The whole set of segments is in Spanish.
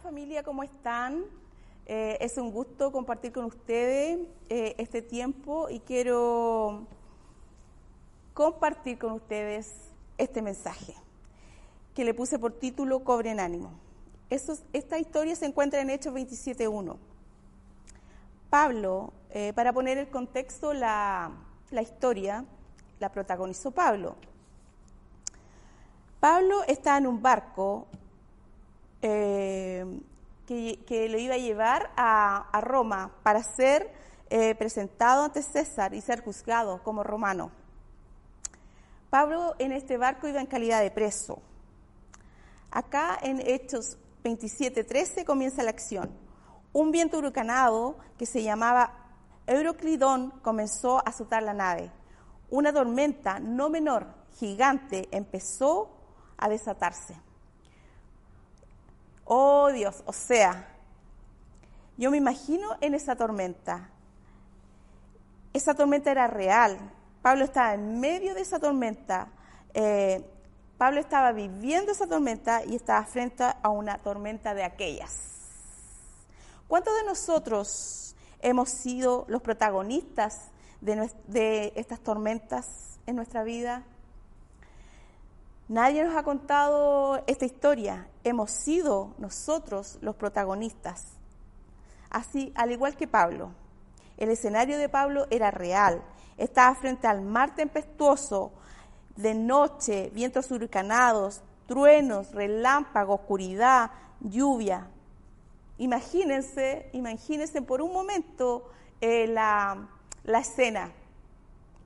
familia, ¿cómo están? Eh, es un gusto compartir con ustedes eh, este tiempo y quiero compartir con ustedes este mensaje que le puse por título Cobre en ánimo. esta historia se encuentra en Hechos 27.1. Pablo, eh, para poner el contexto, la historia la protagonizó Pablo. Pablo está en un barco eh, que, lo iba a llevar a, Roma para ser eh, presentado ante César y ser juzgado como romano. Pablo en este barco iba en calidad de preso. Acá en Hechos 27:13 comienza la acción. Un viento huracanado que se llamaba Euroclidón comenzó a azotar la nave. Una tormenta no menor, gigante, empezó a desatarse. Oh Dios, o sea, yo me imagino en esa tormenta. Esa tormenta era real. Pablo estaba en medio de esa tormenta. Eh, Pablo estaba viviendo esa tormenta y estaba frente a una tormenta de aquellas. ¿Cuántos de nosotros hemos sido los protagonistas de, de estas tormentas en nuestra vida? Nadie nos ha contado esta historia. Hemos sido nosotros los protagonistas. Así, al igual que Pablo. El escenario de Pablo era real. Estaba frente al mar tempestuoso, de noche, vientos huracanados, truenos, relámpagos, oscuridad, lluvia. Imagínense, imagínense por un momento eh, la, la escena.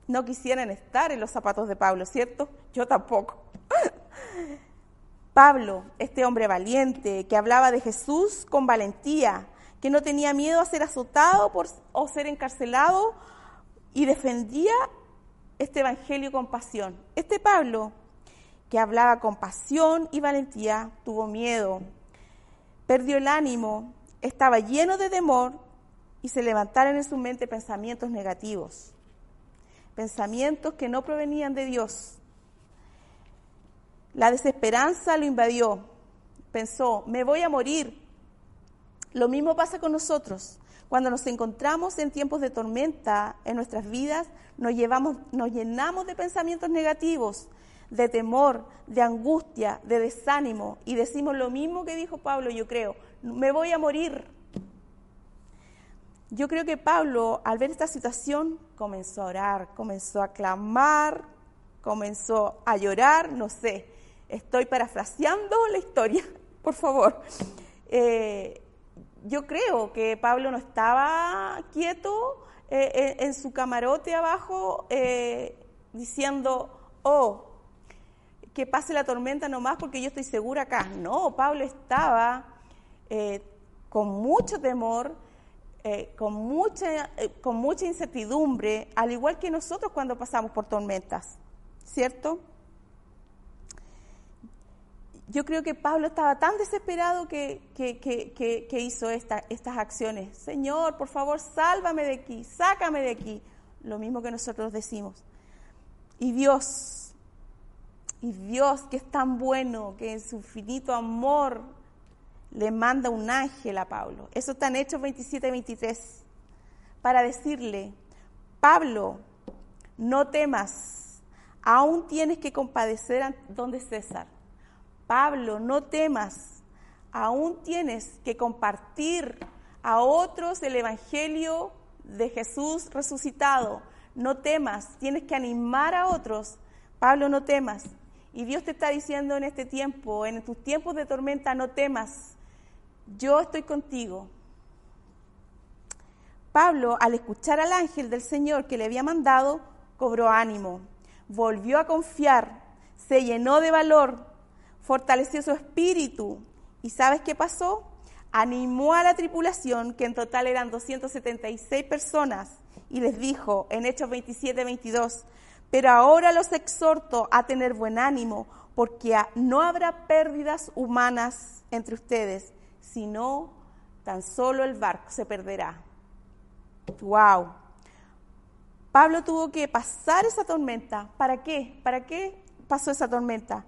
No quisieran estar en los zapatos de Pablo, ¿cierto? Yo tampoco. Pablo, este hombre valiente, que hablaba de Jesús con valentía, que no tenía miedo a ser azotado por, o ser encarcelado y defendía este evangelio con pasión. Este Pablo, que hablaba con pasión y valentía, tuvo miedo, perdió el ánimo, estaba lleno de temor y se levantaron en su mente pensamientos negativos, pensamientos que no provenían de Dios, la desesperanza lo invadió. Pensó, me voy a morir. Lo mismo pasa con nosotros. Cuando nos encontramos en tiempos de tormenta en nuestras vidas, nos, llevamos, nos llenamos de pensamientos negativos, de temor, de angustia, de desánimo y decimos lo mismo que dijo Pablo, yo creo, me voy a morir. Yo creo que Pablo, al ver esta situación, comenzó a orar, comenzó a clamar, comenzó a llorar, no sé, Estoy parafraseando la historia, por favor. Eh, yo creo que Pablo no estaba quieto eh, en, su camarote abajo eh, diciendo, oh, que pase la tormenta nomás porque yo estoy segura acá. No, Pablo estaba con mucho temor, con, mucha, con mucha incertidumbre, al igual que nosotros cuando pasamos por tormentas, ¿cierto? yo creo que Pablo estaba tan desesperado que, hizo estas acciones. Señor, por favor, sálvame de aquí, sácame de aquí. Lo mismo que nosotros decimos. Y Dios, y Dios que es tan bueno, que en su finito amor le manda un ángel a Pablo. Eso está en Hechos 27, 23. Para decirle, Pablo, no temas, aún tienes que compadecer donde César Pablo, no temas, aún tienes que compartir a otros el Evangelio de Jesús resucitado. No temas, tienes que animar a otros. Pablo, no temas. Y Dios te está diciendo en este tiempo, en tus tiempos de tormenta, no temas. Yo estoy contigo. Pablo, al escuchar al ángel del Señor que le había mandado, cobró ánimo, volvió a confiar, se llenó de valor fortaleció su espíritu. ¿Y sabes qué pasó? Animó a la tripulación, que en total eran 276 personas, y les dijo en Hechos 27, 22, pero ahora los exhorto a tener buen ánimo, porque no habrá pérdidas humanas entre ustedes, sino tan solo el barco se perderá. ¡Wow! Pablo tuvo que pasar esa tormenta. ¿Para qué? ¿Para qué pasó esa tormenta?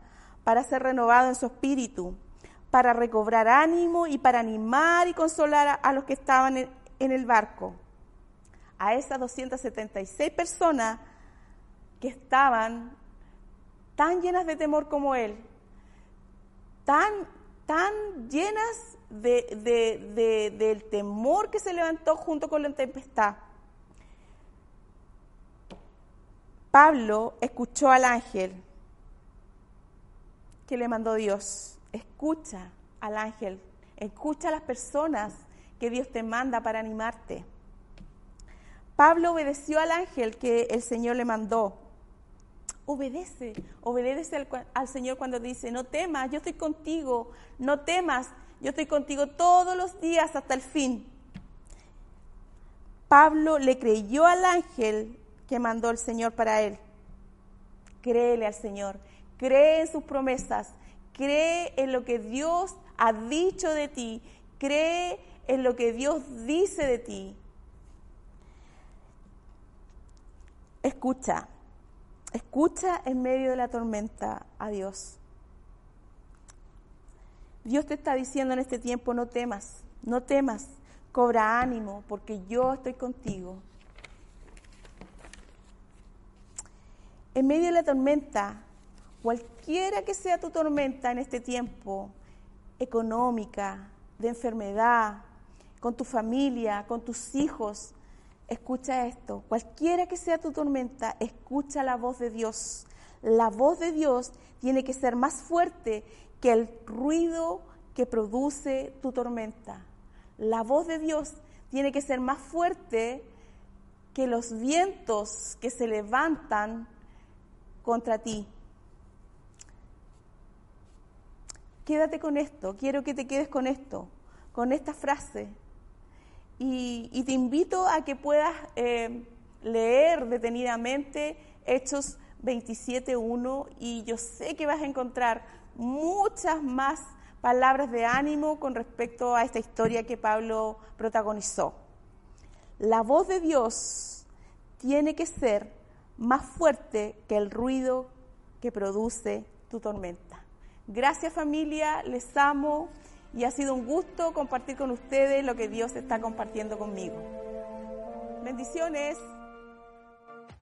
para ser renovado en su espíritu, para recobrar ánimo y para animar y consolar a, los que estaban en, en el barco. A esas 276 personas que estaban tan llenas de temor como él, tan, tan llenas de, del temor que se levantó junto con la tempestad. Pablo escuchó al ángel que le mandó Dios. Escucha al ángel, escucha a las personas que Dios te manda para animarte. Pablo obedeció al ángel que el Señor le mandó. Obedece, obedece al, Señor cuando dice, no temas, yo estoy contigo, no temas, yo estoy contigo todos los días hasta el fin. Pablo le creyó al ángel que mandó el Señor para él. Créele al Señor, cree en sus promesas, cree en lo que Dios ha dicho de ti, cree en lo que Dios dice de ti. Escucha, escucha en medio de la tormenta a Dios. Dios te está diciendo en este tiempo, no temas, no temas, cobra ánimo, porque yo estoy contigo. En medio de la tormenta, cualquiera que sea tu tormenta en este tiempo, económica, de enfermedad, con tu familia, con tus hijos, escucha esto. Cualquiera que sea tu tormenta, escucha la voz de Dios. La voz de Dios tiene que ser más fuerte que el ruido que produce tu tormenta. La voz de Dios tiene que ser más fuerte que los vientos que se levantan contra ti. Quédate con esto, quiero que te quedes con esto, con esta frase. Y, te invito a que puedas eh, leer detenidamente Hechos 27.1 y yo sé que vas a encontrar muchas más palabras de ánimo con respecto a esta historia que Pablo protagonizó. La voz de Dios tiene que ser más fuerte que el ruido que produce tu tormenta. Gracias familia, les amo y ha sido un gusto compartir con ustedes lo que Dios está compartiendo conmigo. Bendiciones.